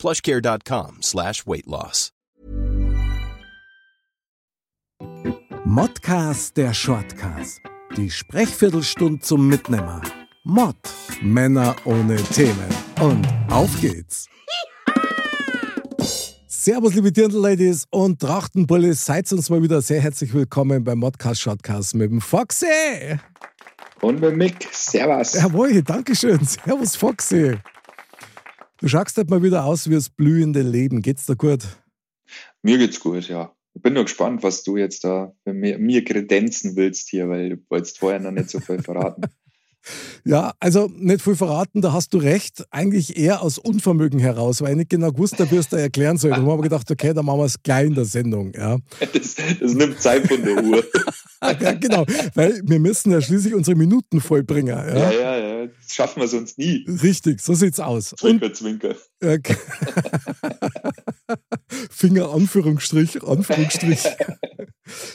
plushcare.com slash weight loss. Modcast der Shortcast. Die Sprechviertelstunde zum Mitnehmer. Mod. Männer ohne Themen. Und auf geht's. Servus, liebe Dirndl-Ladies und Trachtenbullis. Seid uns mal wieder sehr herzlich willkommen beim Modcast Shortcast mit dem Foxy. Und mit Mick. Servus. Jawohl, Dankeschön. Servus, Foxy. Du schaust halt mal wieder aus wie das blühende Leben. Geht's dir gut? Mir geht's gut, ja. Ich bin nur gespannt, was du jetzt da mir, mir kredenzen willst hier, weil du wolltest vorher noch nicht so viel verraten. Ja, also nicht viel verraten, da hast du recht. Eigentlich eher aus Unvermögen heraus, weil ich nicht genau gewusst wie es da erklären soll. Da haben wir gedacht, okay, dann machen wir es gleich in der Sendung. Ja. Das, das nimmt Zeit von der Uhr. ja, genau, weil wir müssen ja schließlich unsere Minuten vollbringen. Ja, ja, ja, das schaffen wir sonst nie. Richtig, so sieht's aus. Zwinker, Und, zwinker. Okay. Finger, Anführungsstrich, Anführungsstrich.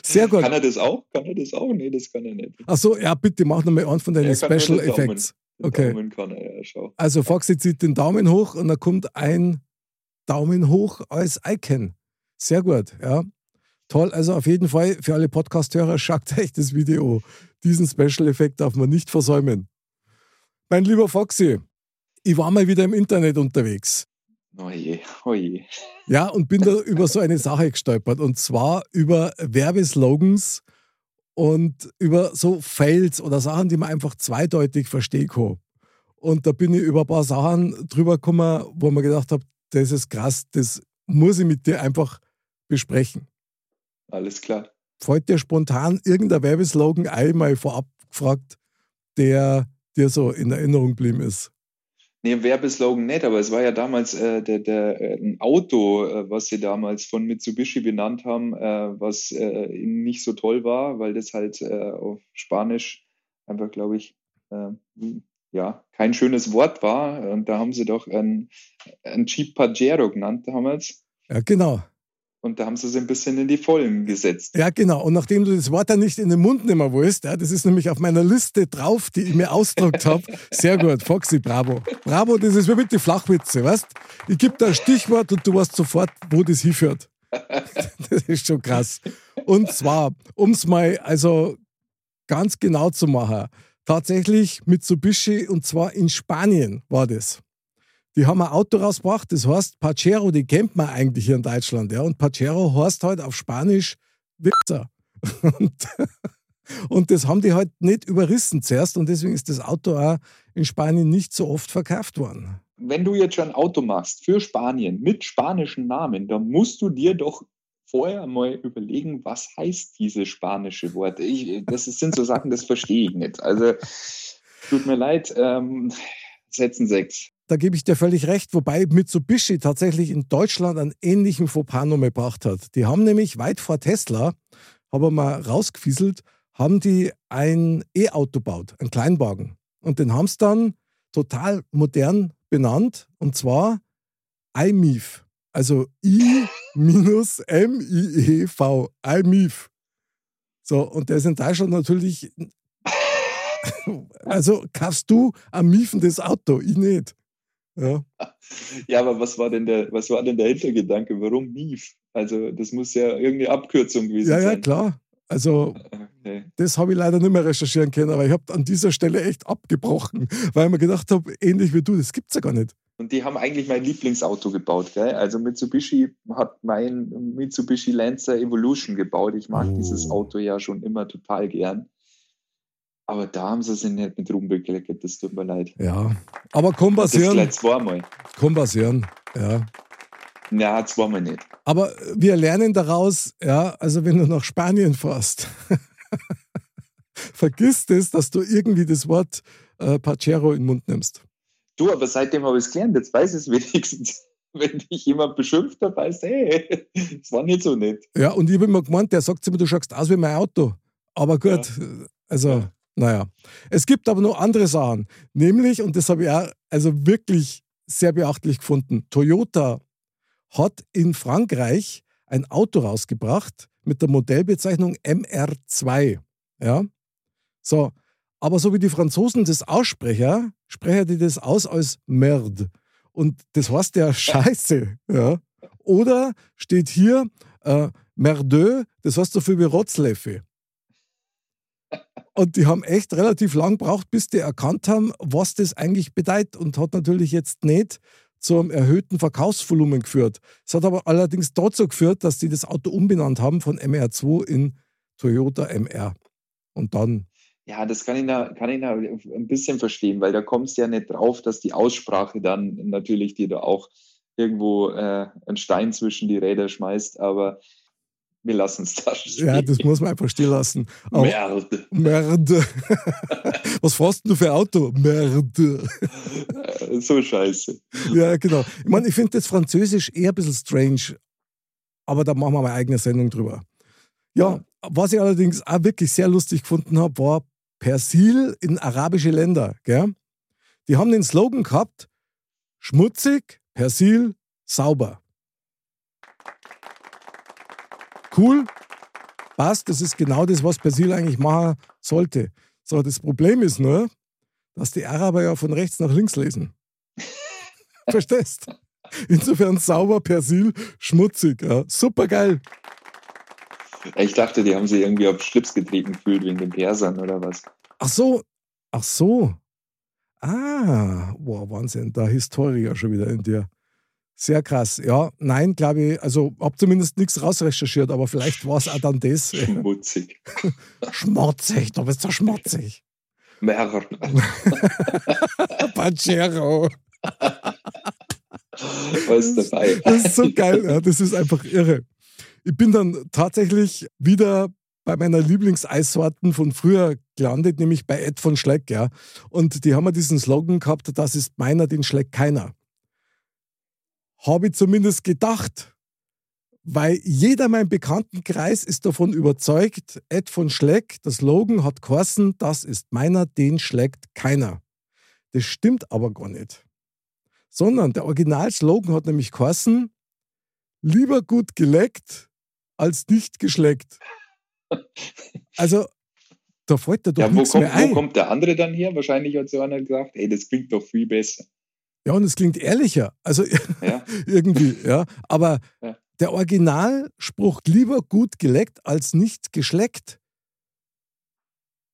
Sehr gut. Kann er das auch? Kann er das auch? Nee, das kann er nicht. Achso, ja, bitte mach nochmal einen von deinen Special. Effects. Den Okay. Daumen kann er, ja, schau. Also Foxy zieht den Daumen hoch und da kommt ein Daumen hoch als Icon. Sehr gut, ja. Toll, also auf jeden Fall für alle Podcast-Hörer, schaut euch das Video. Diesen Special-Effekt darf man nicht versäumen. Mein lieber Foxy, ich war mal wieder im Internet unterwegs. Oh je, oh. Ja, und bin da über so eine Sache gestolpert. Und zwar über Werbeslogans und über so Fails oder Sachen, die man einfach zweideutig verstehen kann. Und da bin ich über ein paar Sachen drüber gekommen, wo man gedacht habe, das ist krass, das muss ich mit dir einfach besprechen. Alles klar. Fällt dir spontan irgendein Werbeslogan einmal vorab gefragt, der dir so in Erinnerung geblieben ist? Nee, Werbeslogan nicht, aber es war ja damals äh, der, der, äh, ein Auto, äh, was sie damals von Mitsubishi benannt haben, äh, was äh, nicht so toll war, weil das halt auf Spanisch einfach, glaube ich, ja, kein schönes Wort war. Und da haben sie doch ein, ein Jeep Pajero genannt damals. Ja, genau. Und da haben sie es ein bisschen in die Vollen gesetzt. Ja, genau. Und nachdem du das Wort dann nicht in den Mund nehmen willst, ja, das ist nämlich auf meiner Liste drauf, die ich mir ausgedruckt habe. Sehr gut, Foxy, bravo. Bravo, das ist mit den Flachwitze, weißt Ich gebe da ein Stichwort und du weißt sofort, wo das hinführt. Das ist schon krass. Und zwar, um es mal also ganz genau zu machen, tatsächlich Mitsubishi und zwar in Spanien war das. Die haben ein Auto rausgebracht, das heißt Pachero, die kennt man eigentlich hier in Deutschland. Ja? Und Pachero heißt halt auf Spanisch Wichser. Und, und das haben die halt nicht überrissen zuerst und deswegen ist das Auto auch in Spanien nicht so oft verkauft worden. Wenn du jetzt schon ein Auto machst für Spanien mit spanischen Namen, dann musst du dir doch vorher mal überlegen, was heißt dieses spanische Wort. Ich, das sind so Sachen, das verstehe ich nicht. Also tut mir leid, ähm, setzen sechs. Da gebe ich dir völlig recht, wobei Mitsubishi tatsächlich in Deutschland einen ähnlichen Fauxpas noch gebracht hat. Die haben nämlich weit vor Tesla, habe ich mal rausgefieselt, haben die ein E-Auto gebaut, einen Kleinwagen. Und den haben sie dann total modern benannt, und zwar iMIF. Also I-M-I-E-V, iMIF. So, und der ist in Deutschland natürlich. Also kaufst du ein miefendes Auto, ich nicht. Ja. Ja, aber was war denn der, was war denn der Hintergedanke? Warum MIF? Also das muss ja irgendeine Abkürzung gewesen Ja, ja, sein. klar. Also, Okay. das habe ich leider nicht mehr recherchieren können, aber ich habe an dieser Stelle echt abgebrochen, weil ich mir gedacht habe, ähnlich wie du, das gibt's ja gar nicht. Und die haben eigentlich mein Lieblingsauto gebaut, gell? Also Mitsubishi hat mein Mitsubishi Lancer Evolution gebaut. Ich mag Oh. dieses Auto ja schon immer total gern. Aber da haben sie sich nicht mit Ruhm bekleckert, das tut mir leid. Ja. Aber kann Das passieren, gleich zweimal. kann passieren. Ja. Na, zweimal nicht. Aber wir lernen daraus, ja, also wenn du nach Spanien fährst, vergiss das, dass du irgendwie das Wort äh, Pachero in den Mund nimmst. Du, aber seitdem habe ich es gelernt, jetzt weiß ich es wenigstens. wenn dich jemand beschimpft, dann weißt du, hey, das war nicht so nett. Ja, und ich habe immer gemeint, der sagt zu mir, du schaust aus wie mein Auto. Aber gut, ja. also, ja. Naja. Es gibt aber noch andere Sachen. Nämlich, und das habe ich auch also wirklich sehr beachtlich gefunden, Toyota hat in Frankreich ein Auto rausgebracht mit der Modellbezeichnung MR2. Ja? So, aber so wie die Franzosen das aussprechen, sprechen die das aus als Merde. Und das heißt ja Scheiße. Ja? Oder steht hier äh, Merdeux, das heißt so viel wie Rotzleffe. Und die haben echt relativ lang gebraucht, bis die erkannt haben, was das eigentlich bedeutet und hat natürlich jetzt nicht zu einem erhöhten Verkaufsvolumen geführt. Es hat aber allerdings dazu geführt, dass die das Auto umbenannt haben von MR2 in Toyota MR. Und dann. Ja, das kann ich, da, kann ich da ein bisschen verstehen, weil da kommst du ja nicht drauf, dass die Aussprache dann natürlich dir da auch irgendwo äh, einen Stein zwischen die Räder schmeißt. Aber wir lassen es da stehen. Ja, das muss man einfach stehen lassen. Aber, Merde. Merde. Was fährst du für ein Auto? Merde. so scheiße. Ja, genau. Ich meine, ich finde das Französisch eher ein bisschen strange, aber da machen wir mal eine eigene Sendung drüber. Ja, was ich allerdings auch wirklich sehr lustig gefunden habe, war Persil in arabische Länder. Gell? Die haben den Slogan gehabt: schmutzig, Persil, sauber. Cool, passt, das ist genau das, was Persil eigentlich machen sollte. So, das Problem ist nur, dass die Araber ja von rechts nach links lesen. Verstehst? Insofern sauber, Persil, schmutzig. Ja. Super geil. Ich dachte, die haben sich irgendwie auf Schlips getreten gefühlt wegen den Persern oder was. Ach so, ach so. Ah, wow, Wahnsinn, da Historiker schon wieder in dir. Sehr krass. Ja, nein, glaube ich, also habe zumindest nichts rausrecherchiert, aber vielleicht war es auch dann das. Schmutzig. schmutzig, du bist so schmutzig. Mer. Pachero. Was ist dabei? Das ist so geil, ja, das ist einfach irre. Ich bin dann tatsächlich wieder bei meiner Lieblingseissorten von früher gelandet, nämlich bei Ed von Schleck. Ja. Und die haben ja diesen Slogan gehabt, das ist meiner, den schlägt keiner. Habe ich zumindest gedacht. Weil jeder in meinem Bekanntenkreis ist davon überzeugt, Ed von Schleck, das Slogan hat geheißen, das ist meiner, den schlägt keiner. Das stimmt aber gar nicht. Sondern der Originalslogan hat nämlich geheißen, lieber gut geleckt als nicht geschleckt. Also, da fällt da doch ja, nichts kommt, mehr ein. Wo kommt der andere dann her? Wahrscheinlich hat so einer gesagt, hey, das klingt doch viel besser. Ja, und es klingt ehrlicher. Also ja. irgendwie, ja. Aber ja. der Originalspruch lieber gut geleckt als nicht geschleckt.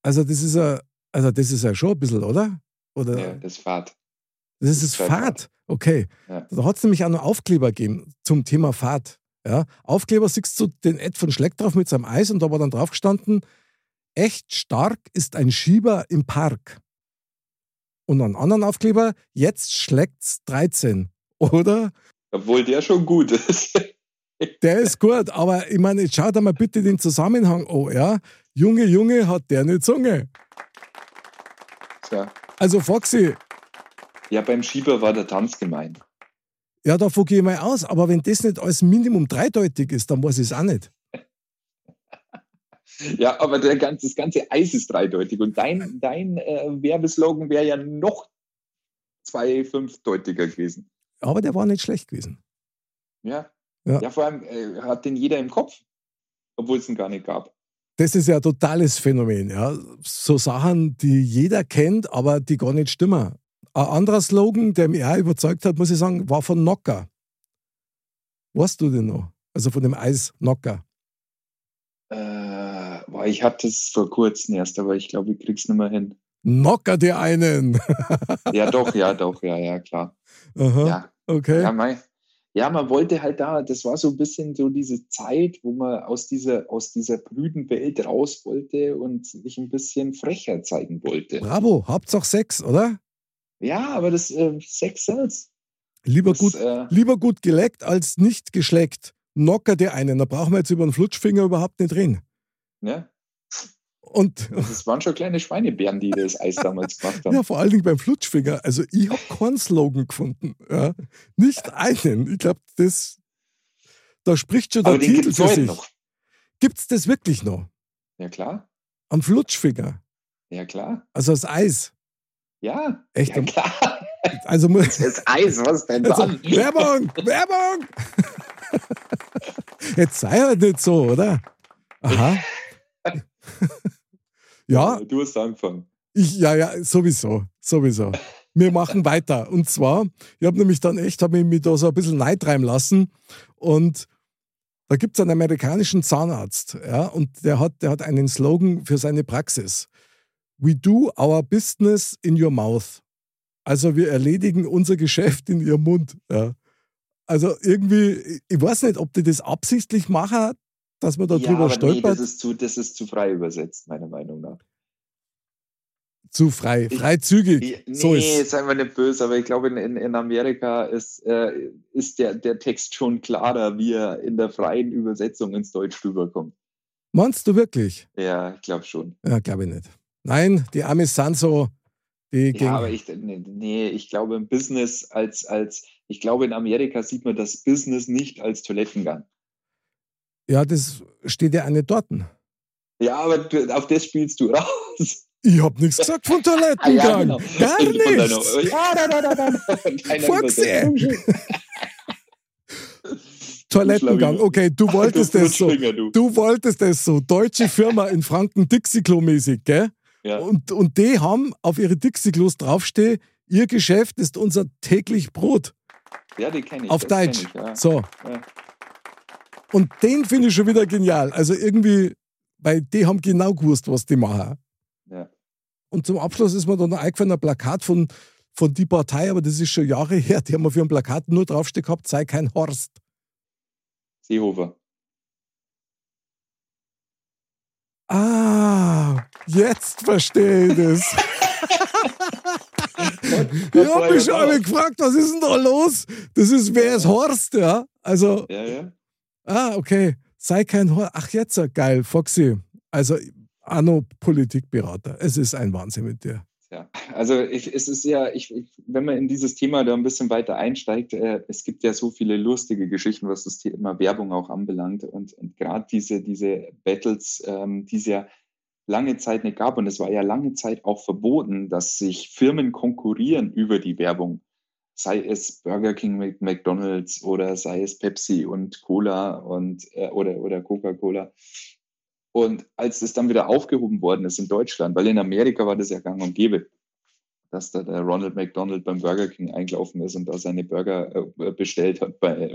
Also das ist ja, also das ist ja schon ein bisschen, oder? oder ja, das ist Fahrt. Das ist das, das Fahrt. Okay. Ja. Da hat es nämlich auch noch Aufkleber gegeben zum Thema Fahrt. Ja. Aufkleber siehst du den Ed von Schleck drauf mit seinem Eis und da war dann drauf gestanden, echt stark ist ein Schieber im Park. Und einen anderen Aufkleber, jetzt schlägt's 13, oder? Obwohl der schon gut ist. Der ist gut, aber ich meine, jetzt schau dir mal bitte den Zusammenhang an, ja? Junge, Junge, hat der eine Zunge. Tja. Also Foxy. Ja, beim Schieber war der Tanz gemeint. Ja, davon gehe ich mal aus, aber wenn das nicht als Minimum dreideutig ist, dann weiß ich es auch nicht. Ja, aber der ganze, das ganze Eis ist dreideutig und dein, dein äh, Werbeslogan wäre ja noch zwei fünfdeutiger gewesen. Aber der war nicht schlecht gewesen. Ja. Ja, ja vor allem äh, hat den jeder im Kopf, obwohl es ihn gar nicht gab. Das ist ja ein totales Phänomen. Ja. So Sachen, die jeder kennt, aber die gar nicht stimmen. Ein anderer Slogan, der mich auch überzeugt hat, muss ich sagen, war von Nocker. Weißt du den noch? Also von dem Eis Nocker. Äh, boah, ich hatte es vor kurzem erst, aber ich glaube, ich krieg's nicht mehr hin. Nocker dir einen. ja, doch, ja, doch, ja, ja, klar. Aha, ja, okay. Ja, mein, ja, man wollte halt da, das war so ein bisschen so diese Zeit, wo man aus dieser, aus dieser brüden Welt raus wollte und sich ein bisschen frecher zeigen wollte. Bravo, Hauptsache Sex, oder? Ja, aber das äh, Sex selbst. Lieber, das, gut, äh, lieber gut geleckt als nicht geschleckt. Nocker dir einen. Da brauchen wir jetzt über den Flutschfinger überhaupt nicht reden. Ja. Und das waren schon kleine Schweinebären, die das Eis damals gemacht haben. Ja, vor allen Dingen beim Flutschfinger. Also ich habe keinen Slogan gefunden. Ja. Nicht einen. Ich glaube, das da spricht schon der Aber den Titel für sich. noch. Gibt's das wirklich noch? Ja, klar. Am Flutschfinger. Ja, klar. Also das Eis. Ja. Echt? Ja, klar. Also. Das Eis, was denn Also, dann? Werbung! Werbung! Jetzt sei halt nicht so, oder? Aha. Ja, Du hast angefangen. ich, ja, ja, sowieso. Sowieso. Wir machen weiter. Und zwar, ich habe nämlich dann echt, habe ich mich da so ein bisschen neid treiben lassen. Und da gibt es einen amerikanischen Zahnarzt, ja, und der hat, der hat einen Slogan für seine Praxis. We do our business in your mouth. Also wir erledigen unser Geschäft in ihrem Mund. Ja. Also irgendwie, ich weiß nicht, ob die das absichtlich machen, dass man da ja, drüber aber nee, stolpert. das ist, zu, das ist zu frei übersetzt, meiner Meinung nach. Zu frei, Ich- freizügig. Nee, so ist seien wir nicht böse, aber ich glaube, in, in, Amerika ist, äh, ist der, der Text schon klarer, wie er in der freien Übersetzung ins Deutsch rüberkommt. Meinst du wirklich? Ja, ich glaube schon. Ja, glaube ich nicht. Nein, die Amis sind so, die gehen. Ja, aber ich, nee, nee, ich glaube im Business als, als, ich glaube in Amerika sieht man das Business nicht als Toilettengang. ja, das steht ja nicht dort. Ja, aber auf das spielst du raus. Ich habe nichts gesagt von Toilettengang. Ja, genau. Gar nichts. Ja, nein, nein, nein, nein. Übersetzung. Toilettengang. Okay, du wolltest das so. Du. Du wolltest das so. Deutsche Firma in Franken, Dixie-Klo-mäßig, gell? Ja. Und, und die haben auf ihre Dixie-Klos draufstehen, ihr Geschäft ist unser täglich Brot. Ja, die kenne ich. Auf Deutsch. Ich, ja. So. Ja. Und den finde ich schon wieder genial. Also irgendwie, weil die haben genau gewusst, was die machen. Ja. Und zum Abschluss ist mir dann eingefallen, ein Plakat von, von die Partei, aber das ist schon Jahre her, die haben wir für ein Plakat nur draufstehen gehabt, sei kein Horst. Seehofer. Jetzt verstehe ich das. ich habe mich alle gefragt, was ist denn da los? Das ist, wer ist Horst, ja? Also, Ja, ja. ah, okay, sei kein Horst. Ach, jetzt, geil, Foxy. Also, Anno Politikberater. Es ist ein Wahnsinn mit dir. Ja, also ich, es ist ja, ich, ich, wenn man in dieses Thema da ein bisschen weiter einsteigt, äh, es gibt ja so viele lustige Geschichten, was das Thema Werbung auch anbelangt und, und gerade diese, diese Battles, ähm, die es ja lange Zeit nicht gab und es war ja lange Zeit auch verboten, dass sich Firmen konkurrieren über die Werbung, sei es Burger King mit McDonald's oder sei es Pepsi und Cola und äh, oder, oder Coca-Cola. Und als das dann wieder aufgehoben worden ist in Deutschland, weil in Amerika war das ja gang und gäbe, dass da der Ronald McDonald beim Burger King eingelaufen ist und da seine Burger äh, bestellt hat. Bei,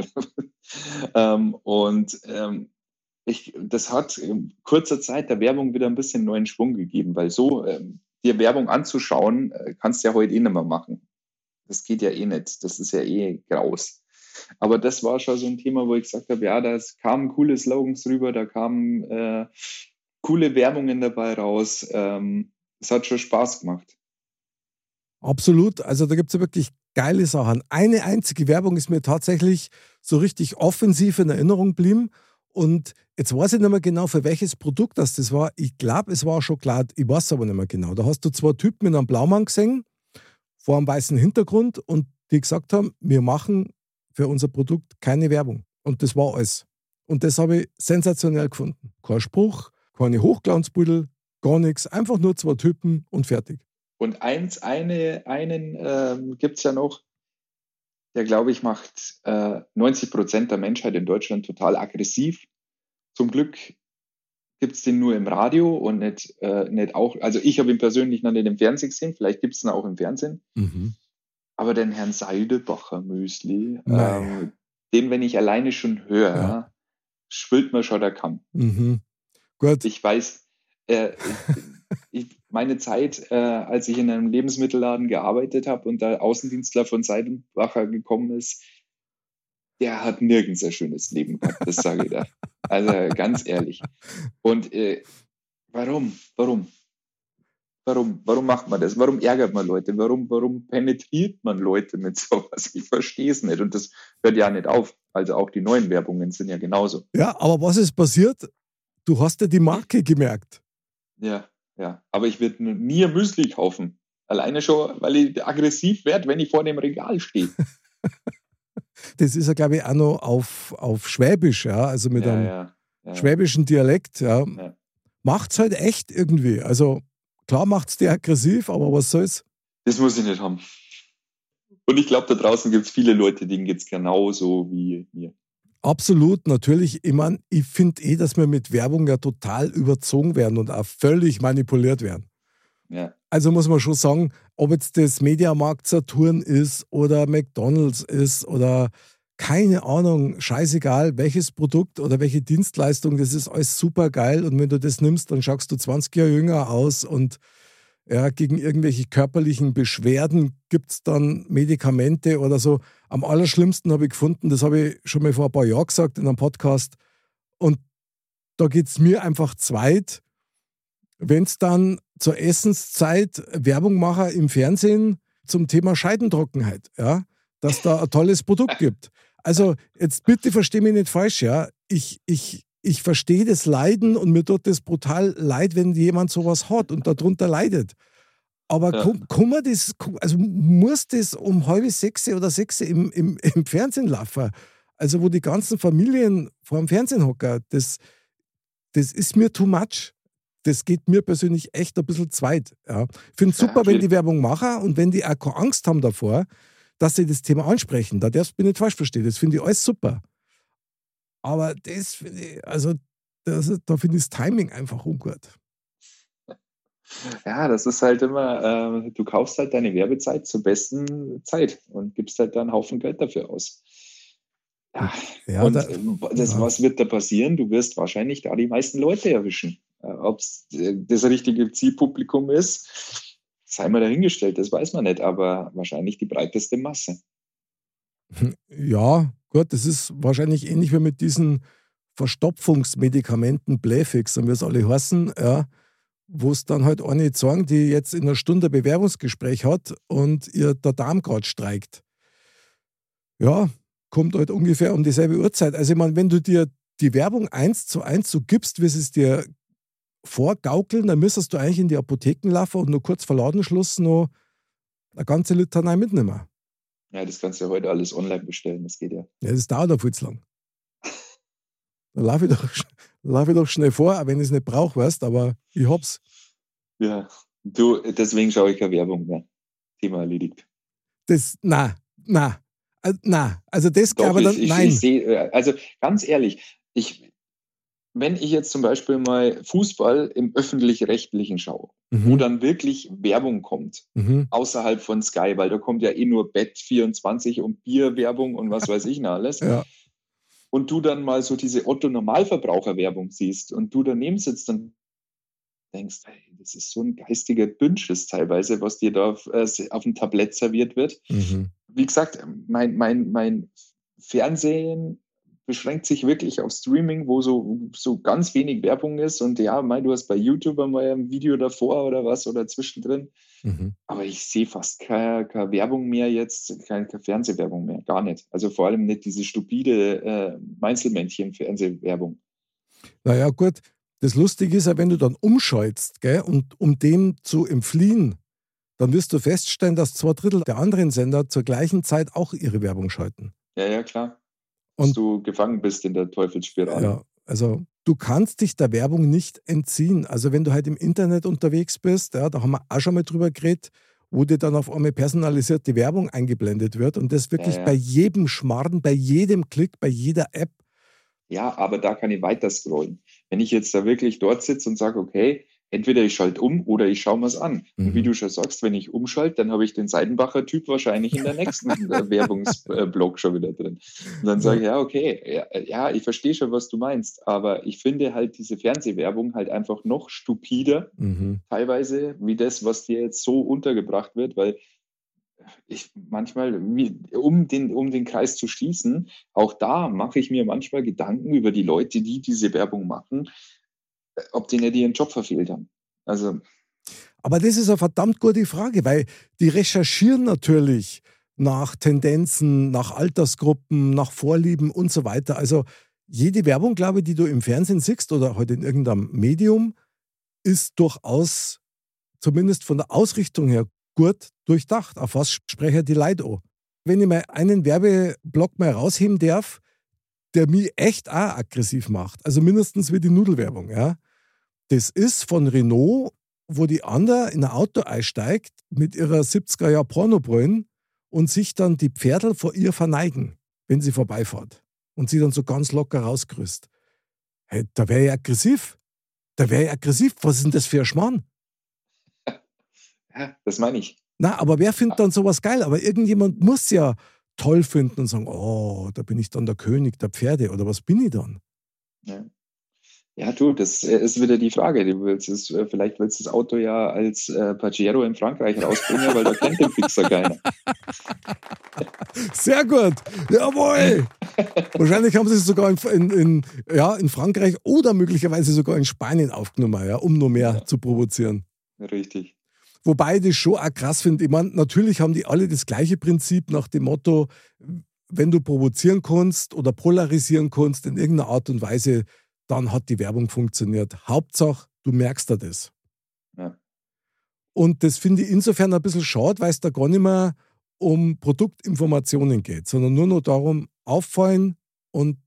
ähm, und ähm, ich, das hat in kurzer Zeit der Werbung wieder ein bisschen neuen Schwung gegeben, weil so ähm, dir Werbung anzuschauen, äh, kannst du ja heute eh nicht mehr machen. Das geht ja eh nicht. Das ist ja eh graus. Aber das war schon so ein Thema, wo ich gesagt habe, ja, da kamen coole Slogans rüber, da kamen äh, coole Werbungen dabei raus. Ähm, es hat schon Spaß gemacht. Absolut. Also da gibt es ja wirklich geile Sachen. Eine einzige Werbung ist mir tatsächlich so richtig offensiv in Erinnerung geblieben. Und jetzt weiß ich nicht mehr genau, für welches Produkt das, das war. Ich glaube, es war Schokolade. Ich weiß aber nicht mehr genau. Da hast du zwei Typen mit einem Blaumann gesehen, vor einem weißen Hintergrund und die gesagt haben, wir machen für unser Produkt keine Werbung. Und das war alles. Und das habe ich sensationell gefunden. Kein Spruch, keine Hochglanzbüdel, gar nichts. Einfach nur zwei Typen und fertig. Und eins, eine, einen ähm, gibt es ja noch, der, glaube ich, macht äh, 90 Prozent der Menschheit in Deutschland total aggressiv. Zum Glück gibt es den nur im Radio und nicht, äh, nicht auch, also ich habe ihn persönlich noch nicht im Fernsehen gesehen, vielleicht gibt es ihn auch im Fernsehen, Mhm. aber den Herrn Seidebacher Müsli, ähm, den, wenn ich alleine schon höre, Ja. schwillt mir schon der Kamm. Mhm. Gut. Ich weiß, äh, meine Zeit, äh, als ich in einem Lebensmittelladen gearbeitet habe und der Außendienstler von Seidenbacher gekommen ist, der hat nirgends ein schönes Leben gehabt, das sage ich da. Also ganz ehrlich. Und äh, warum? Warum? Warum? Warum macht man das? Warum ärgert man Leute? Warum, warum penetriert man Leute mit sowas? Ich verstehe es nicht. Und das hört ja nicht auf. Also auch die neuen Werbungen sind ja genauso. Ja, aber was ist passiert? Du hast ja die Marke gemerkt. Ja, ja. Aber ich würde nie ein Müsli kaufen. Alleine schon, weil ich aggressiv werde, wenn ich vor dem Regal stehe. das ist ja, glaube ich, auch noch auf, auf Schwäbisch, ja, also mit ja, einem ja, ja. schwäbischen Dialekt, ja. Macht es halt echt irgendwie. Also klar macht es dir aggressiv, aber was soll's? Das muss ich nicht haben. Und ich glaube, da draußen gibt es viele Leute, denen geht es genauso wie mir. Absolut, natürlich. Ich meine, ich finde eh, dass wir mit Werbung ja total überzogen werden und auch völlig manipuliert werden. Ja. Also muss man schon sagen, ob jetzt das Mediamarkt Saturn ist oder McDonalds ist oder keine Ahnung, scheißegal, welches Produkt oder welche Dienstleistung, das ist alles super geil und wenn du das nimmst, dann schaust du 20 Jahre jünger aus und ja, gegen irgendwelche körperlichen Beschwerden gibt es dann Medikamente oder so. Am allerschlimmsten habe ich gefunden, das habe ich schon mal vor ein paar Jahren gesagt in einem Podcast. Und da geht es mir einfach zweit, wenn es dann zur Essenszeit Werbung mache im Fernsehen zum Thema Scheidentrockenheit, ja, dass da ein tolles Produkt gibt. Also jetzt bitte verstehe mich nicht falsch, ja. Ich, ich, ich verstehe das Leiden und mir tut das brutal leid, wenn jemand sowas hat und darunter leidet. Aber ja. kann, man das, also muss das um halbe sechs oder sechs im, im, im Fernsehen laufen? Also, wo die ganzen Familien vor dem Fernsehen hocken, das, das ist mir too much. Das geht mir persönlich echt ein bisschen zweit. Ja. Ich finde es super, ja, wenn die Werbung machen und wenn die auch keine Angst haben davor, dass sie das Thema ansprechen. Da darfst du mich nicht falsch verstehen. Das finde ich alles super. Aber das finde ich, also das, da finde ich das Timing einfach ungut. Ja, das ist halt immer, äh, du kaufst halt deine Werbezeit zur besten Zeit und gibst halt da einen Haufen Geld dafür aus. Ja, ja und da, das, ja. was wird da passieren? Du wirst wahrscheinlich da die meisten Leute erwischen. Äh, Ob es äh, das richtige Zielpublikum ist, sei mal dahingestellt, das weiß man nicht, aber wahrscheinlich die breiteste Masse. Ja, gut, das ist wahrscheinlich ähnlich wie mit diesen Verstopfungsmedikamenten, Bläfix, und wir es alle heißen, ja, wo es dann halt eine sagen, die jetzt in einer Stunde Bewerbungsgespräch hat und ihr der Darm gerade streikt. Ja, kommt halt ungefähr um dieselbe Uhrzeit. Also ich meine, wenn du dir die Werbung eins zu eins so gibst, wie sie es dir vorgaukeln, dann müsstest du eigentlich in die Apotheken laufen und nur kurz vor Ladenschluss noch eine ganze Litanei mitnehmen. Ja, das kannst du ja heute alles online bestellen, das geht ja. Ja, das dauert auch viel zu lang. Dann laufe ich, doch, lauf ich doch schnell vor, auch wenn ich es nicht brauche, weißt aber ich hab's. Ja, du, deswegen schaue ich keine Werbung mehr. Thema erledigt. Das, na, na, äh, na, also das glaube ich dann, ich, nein. Ich seh, äh, also ganz ehrlich, ich, wenn ich jetzt zum Beispiel mal Fußball im öffentlich-rechtlichen schaue, mhm. wo dann wirklich Werbung kommt, mhm. außerhalb von Sky, weil da kommt ja eh nur Bett24 und Bierwerbung und was weiß ich noch alles. ja und du dann mal so diese Otto-Normalverbraucher-Werbung siehst und du daneben sitzt und denkst, hey, das ist so ein geistiger Dünnschiss teilweise, was dir da auf, äh, auf dem Tablett serviert wird. Mhm. Wie gesagt, mein, mein, mein Fernsehen beschränkt sich wirklich auf Streaming, wo so, so ganz wenig Werbung ist. Und ja, mein, du hast bei YouTube mal ein Video davor oder was oder zwischendrin. Mhm. Aber ich sehe fast keine, keine, Werbung mehr jetzt, keine, keine, Fernsehwerbung mehr, gar nicht. Also vor allem nicht diese stupide äh, Meinzelmännchen-Fernsehwerbung. Naja, gut. Das Lustige ist ja, wenn du dann umschaltest, gell, und um dem zu entfliehen, dann wirst du feststellen, dass zwei Drittel der anderen Sender zur gleichen Zeit auch ihre Werbung schalten. Ja, ja, klar. Und, dass du gefangen bist in der Teufelsspirale. Ja, also du kannst dich der Werbung nicht entziehen. Also wenn du halt im Internet unterwegs bist, ja, da haben wir auch schon mal drüber geredet, wo dir dann auf einmal personalisierte Werbung eingeblendet wird und das wirklich ja, ja. bei jedem Schmarrn, bei jedem Klick, bei jeder App. Ja, aber da kann ich weiter scrollen. Wenn ich jetzt da wirklich dort sitze und sage, okay, entweder ich schalte um oder ich schaue mir es an. Mhm. Und wie mhm. du schon sagst, wenn ich umschalte, dann habe ich den Seidenbacher-Typ wahrscheinlich in der nächsten äh, Werbungsblock schon wieder drin. Und dann sage ich, ja, okay, ja, ja, ich verstehe schon, was du meinst, aber ich finde halt diese Fernsehwerbung halt einfach noch stupider, mhm. teilweise, wie das, was dir jetzt so untergebracht wird, weil ich manchmal, um den, um den Kreis zu schließen, auch da mache ich mir manchmal Gedanken über die Leute, die diese Werbung machen, ob die nicht ihren Job verfehlt haben. Also. Aber das ist eine verdammt gute Frage, weil die recherchieren natürlich nach Tendenzen, nach Altersgruppen, nach Vorlieben und so weiter. Also jede Werbung, glaube ich, die du im Fernsehen siehst oder heute halt in irgendeinem Medium, ist durchaus, zumindest von der Ausrichtung her, gut durchdacht. Auf was spreche die Leute an? Wenn ich mal einen Werbeblock mal rausheben darf, der mich echt auch aggressiv macht, also mindestens wie die Nudelwerbung, ja. Das ist von Renault, wo die andere in ein Auto einsteigt mit ihrer 70er Jahr Pornobrillen und sich dann die Pferdel vor ihr verneigen, wenn sie vorbeifährt und sie dann so ganz locker rausgrüßt. Hey, da wäre ich aggressiv. Da wäre ich aggressiv. Was ist denn das für ein Schmarrn? Ja, das meine ich. Na, aber wer findet dann sowas geil? Aber irgendjemand muss ja toll finden und sagen, oh, da bin ich dann der König der Pferde oder was bin ich dann? Ja. Ja, du, das äh, ist wieder die Frage. Du willst es, äh, vielleicht willst du das Auto ja als äh, Pajero in Frankreich rausbringen, weil da kennt den Fixer keiner. Sehr gut. Jawohl. Wahrscheinlich haben sie es sogar in, in, in, ja, in Frankreich oder möglicherweise sogar in Spanien aufgenommen, ja, um noch mehr ja. zu provozieren. Richtig. Wobei ich das schon auch krass finde. Ich meine, natürlich haben die alle das gleiche Prinzip nach dem Motto, wenn du provozieren kannst oder polarisieren kannst in irgendeiner Art und Weise, dann hat die Werbung funktioniert. Hauptsache, du merkst da das. Ja. Und das finde ich insofern ein bisschen schade, weil es da gar nicht mehr um Produktinformationen geht, sondern nur noch darum, auffallen und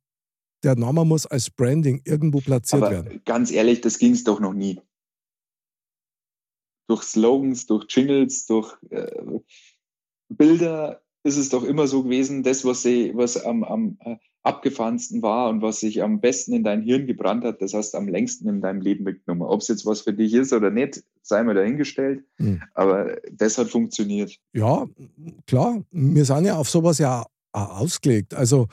der Name muss als Branding irgendwo platziert Aber werden. Ganz ehrlich, das ging es doch noch nie. Durch Slogans, durch Jingles, durch äh, Bilder ist es doch immer so gewesen, das, was, sie, was am, am äh, abgefahrensten war und was sich am besten in dein Hirn gebrannt hat, das hast du am längsten in deinem Leben mitgenommen. Ob es jetzt was für dich ist oder nicht, sei mal dahingestellt. Mhm. Aber das hat funktioniert. Ja, klar. Wir sind ja auf sowas ja ausgelegt. Also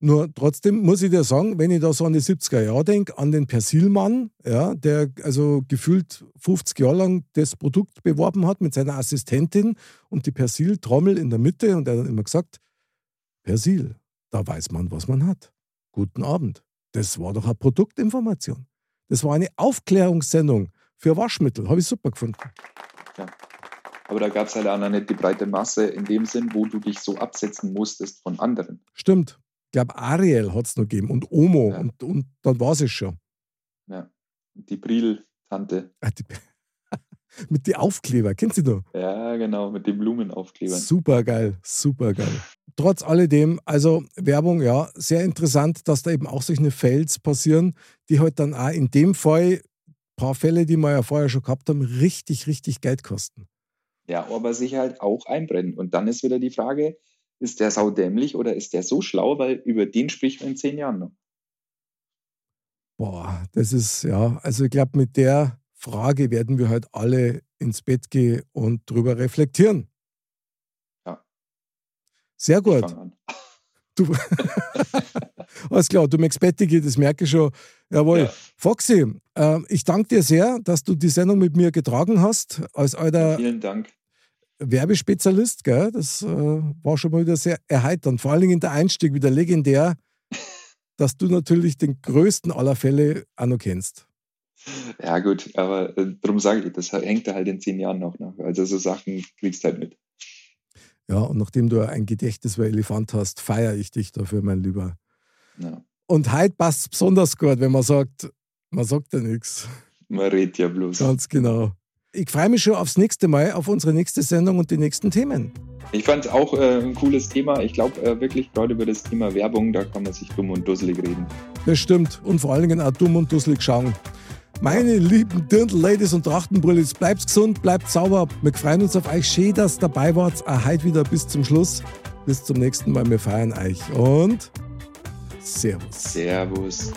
nur trotzdem muss ich dir sagen, wenn ich da so an die 70er Jahre denke, an den Persilmann, ja, der also gefühlt 50 Jahre lang das Produkt beworben hat mit seiner Assistentin und die Persil-Trommel in der Mitte und er hat immer gesagt, Persil, da weiß man, was man hat. Guten Abend. Das war doch eine Produktinformation. Das war eine Aufklärungssendung für Waschmittel. Habe ich super gefunden. Ja. Aber da gab es halt auch noch nicht die breite Masse in dem Sinn, wo du dich so absetzen musstest von anderen. Stimmt. Ich glaube, Ariel hat es noch gegeben und Omo ja. und, und dann war es schon. Ja. Die Bril-Tante. Ah, mit den Aufkleber, kennst du noch? Ja, genau, mit den Blumenaufklebern. Super geil, super geil trotz alledem, also Werbung, ja, sehr interessant, dass da eben auch solche Fails passieren, die halt dann auch in dem Fall, ein paar Fälle, die wir ja vorher schon gehabt haben, richtig, richtig Geld kosten. Ja, aber sich halt auch einbrennen. Und dann ist wieder die Frage, ist der saudämlich oder ist der so schlau, weil über den spricht man in zehn Jahren noch. Boah, das ist, ja, also ich glaube, mit der Frage werden wir halt alle ins Bett gehen und drüber reflektieren. Sehr gut. Du, alles klar, du möchtest Bettige, das merke ich schon. Jawohl. Ja. Foxy, äh, ich danke dir sehr, dass du die Sendung mit mir getragen hast, als alter Vielen Dank. Werbespezialist. Gell? Das äh, war schon mal wieder sehr erheiternd. Vor allen Dingen der Einstieg wieder legendär, dass du natürlich den größten aller Fälle auch noch kennst. Ja, gut, aber äh, darum sage ich, das hängt da halt in zehn Jahren noch nach. Also so Sachen kriegst du halt mit. Ja, und nachdem du ein Gedächtnis für Elefant hast, feiere ich dich dafür, mein Lieber. Ja. Und heute passt es besonders gut, wenn man sagt, man sagt ja nichts. Man redet ja bloß. Ganz genau. Ich freue mich schon aufs nächste Mal, auf unsere nächste Sendung und die nächsten Themen. Ich fand auch äh, ein cooles Thema. Ich glaube äh, wirklich gerade über das Thema Werbung, da kann man sich dumm und dusselig reden. Das stimmt. Und vor allen Dingen auch dumm und dusselig schauen. Meine lieben Dirndl-Ladies und Trachtenbrüllis, bleibt gesund, bleibt sauber. Wir freuen uns auf euch. Schön, dass ihr dabei wart. Heute wieder bis zum Schluss. Bis zum nächsten Mal. Wir feiern euch. Und Servus. Servus.